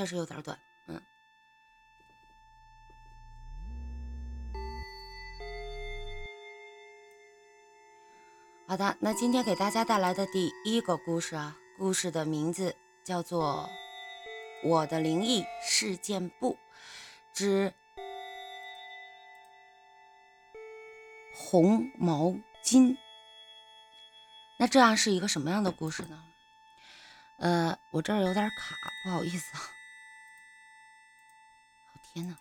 确实有点短。嗯，好的，那今天给大家带来的第一个故事啊，故事的名字叫做《我的灵异事件簿之红毛巾》。那这样是一个什么样的故事呢？呃，我这儿有点卡，不好意思啊。天哪！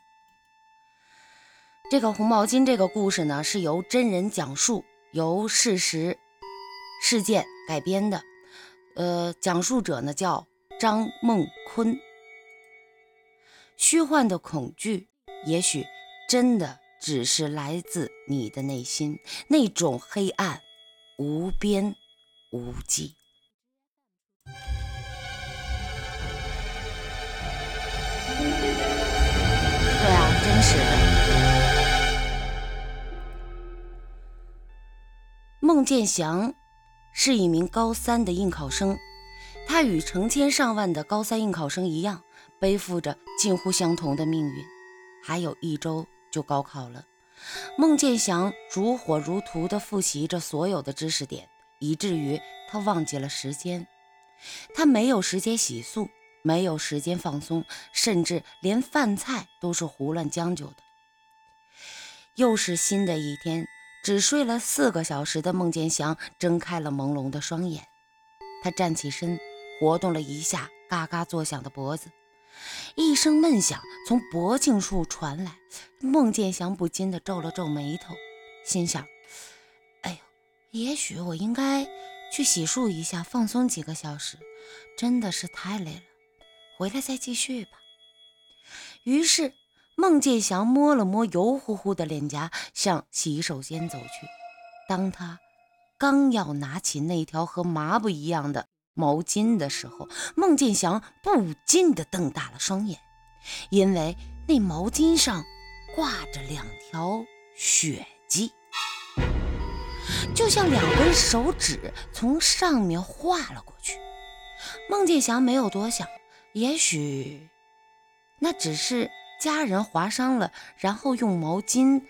这个红毛巾这个故事呢，是由真人讲述，由事实事件改编的。呃，讲述者呢叫张梦坤。虚幻的恐惧，也许真的只是来自你的内心那种黑暗、无边无际。是的。孟建祥是一名高三的应考生，他与成千上万的高三应考生一样，背负着近乎相同的命运。还有一周就高考了，孟建祥如火如荼地复习着所有的知识点，以至于他忘记了时间。他没有时间洗漱。没有时间放松，甚至连饭菜都是胡乱将就的。又是新的一天，只睡了四个小时的孟建祥睁开了朦胧的双眼。他站起身，活动了一下嘎嘎作响的脖子，一声闷响从脖颈处传来。孟建祥不禁地皱了皱眉头，心想：“哎呦，也许我应该去洗漱一下，放松几个小时。真的是太累了。”回来再继续吧。于是，孟建祥摸了摸油乎乎的脸颊，向洗手间走去。当他刚要拿起那条和麻布一样的毛巾的时候，孟建祥不禁地瞪大了双眼，因为那毛巾上挂着两条血迹，就像两根手指从上面划了过去。孟建祥没有多想。也许那只是家人划伤了，然后用毛巾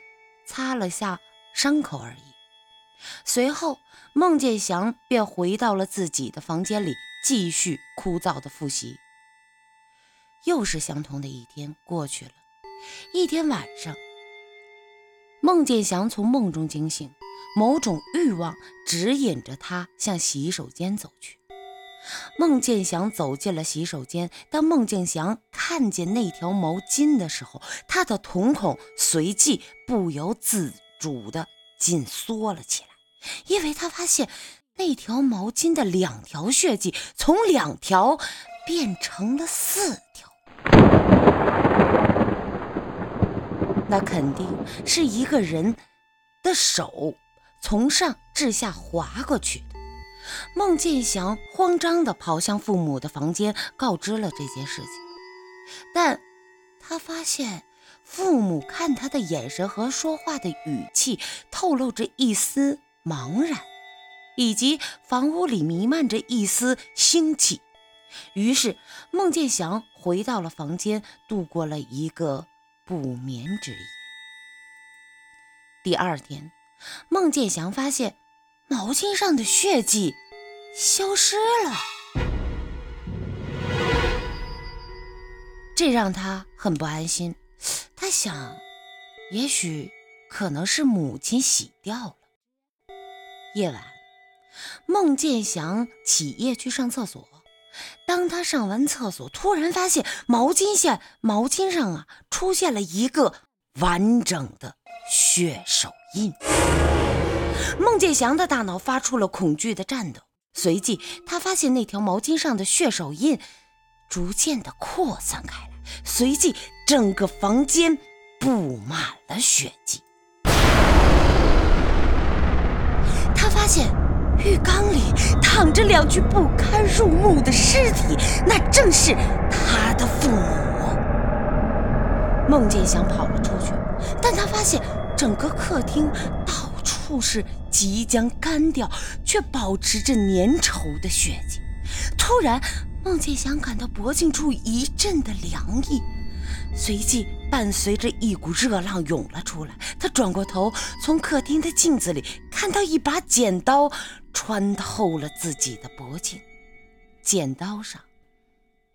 擦了下伤口而已。随后，孟建祥便回到了自己的房间里，继续枯燥的复习。又是相同的一天过去了。一天晚上，孟建祥从梦中惊醒，某种欲望指引着他向洗手间走去。孟建祥走进了洗手间。当孟建祥看见那条毛巾的时候，他的瞳孔随即不由自主地紧缩了起来，因为他发现那条毛巾的两条血迹从两条变成了四条。那肯定是一个人的手从上至下划过去的。孟建祥慌张地跑向父母的房间，告知了这件事情。但他发现父母看他的眼神和说话的语气透露着一丝茫然，以及房屋里弥漫着一丝腥气。于是，孟建祥回到了房间，度过了一个不眠之夜。第二天，孟建祥发现。毛巾上的血迹消失了，这让他很不安心。他想，也许可能是母亲洗掉了。夜晚，孟建祥起夜去上厕所。当他上完厕所，突然发现毛巾线毛巾上啊出现了一个完整的血手印。孟建祥的大脑发出了恐惧的颤抖，随即他发现那条毛巾上的血手印逐渐的扩散开来，随即整个房间布满了血迹。他发现浴缸里躺着两具不堪入目的尸体，那正是他的父母。孟建祥跑了出去，但他发现整个客厅到。处是即将干掉却保持着粘稠的血迹。突然，孟建祥感到脖颈处一阵的凉意，随即伴随着一股热浪涌了出来。他转过头，从客厅的镜子里看到一把剪刀穿透了自己的脖颈，剪刀上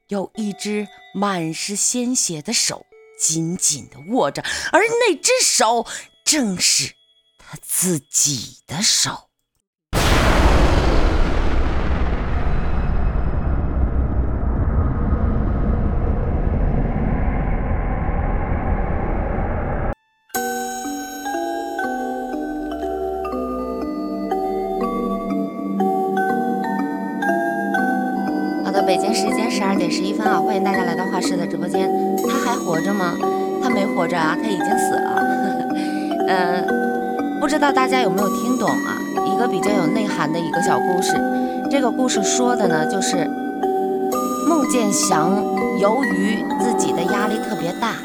有一只满是鲜血的手紧紧地握着，而那只手正是自己的手。好的北京时间十二点十一分啊，欢迎大家来到画室的直播间。他还活着吗？他没活着啊，他已经死了。呃，不知道大家有没有听懂啊？一个比较有内涵的一个小故事。这个故事说的呢，就是孟建祥由于自己的压力特别大，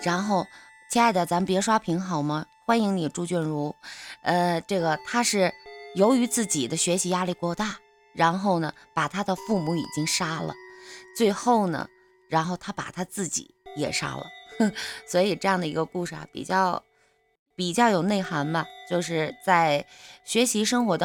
然后，亲爱的，咱别刷屏好吗？欢迎你，朱俊如。呃，这个他是由于自己的学习压力过大。然后呢，把他的父母已经杀了，最后呢，然后他把他自己也杀了，所以这样的一个故事啊，比较比较有内涵吧，就是在学习生活当。